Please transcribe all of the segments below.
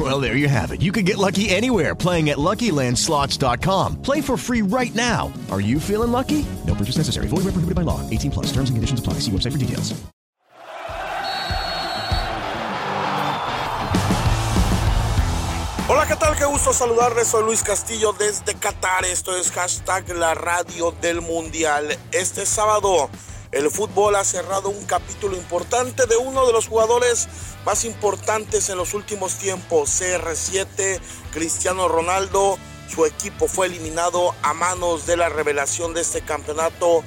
Well, there you have it. You can get lucky anywhere playing at LuckyLandSlots.com. Play for free right now. Are you feeling lucky? No purchase necessary. Void where prohibited by law. 18 plus. Terms and conditions apply. See website for details. Hola, ¿qué tal? Qué gusto saludarles. Soy Luis Castillo desde Qatar. Esto es hashtag la radio del mundial. Este sábado el fútbol ha cerrado un capítulo importante de uno de los jugadores más importantes en los últimos tiempos, CR7, Cristiano Ronaldo. Su equipo fue eliminado a manos de la revelación de este campeonato,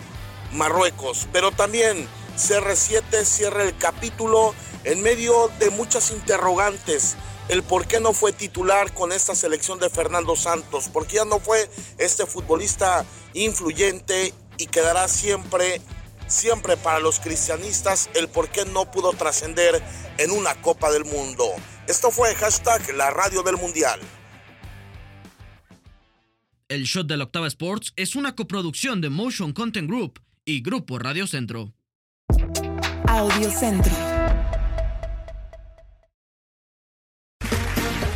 Marruecos. Pero también CR7 cierra el capítulo en medio de muchas interrogantes el por qué no fue titular con esta selección de Fernando Santos, porque ya no fue este futbolista influyente y quedará siempre, siempre para los cristianistas el por qué no pudo trascender en una Copa del Mundo. Esto fue hashtag la radio del Mundial. El Shot de la Octava Sports es una coproducción de Motion Content Group y Grupo Radio Centro. Audio Centro.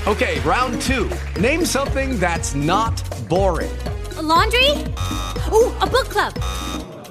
Okay, round two. Name something that's not boring. A laundry? Ooh, a book club.